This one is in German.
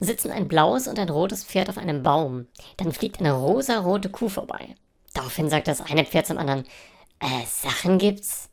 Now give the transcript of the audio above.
sitzen ein blaues und ein rotes Pferd auf einem Baum. Dann fliegt eine rosarote Kuh vorbei. Daraufhin sagt das eine Pferd zum anderen, äh, Sachen gibt's?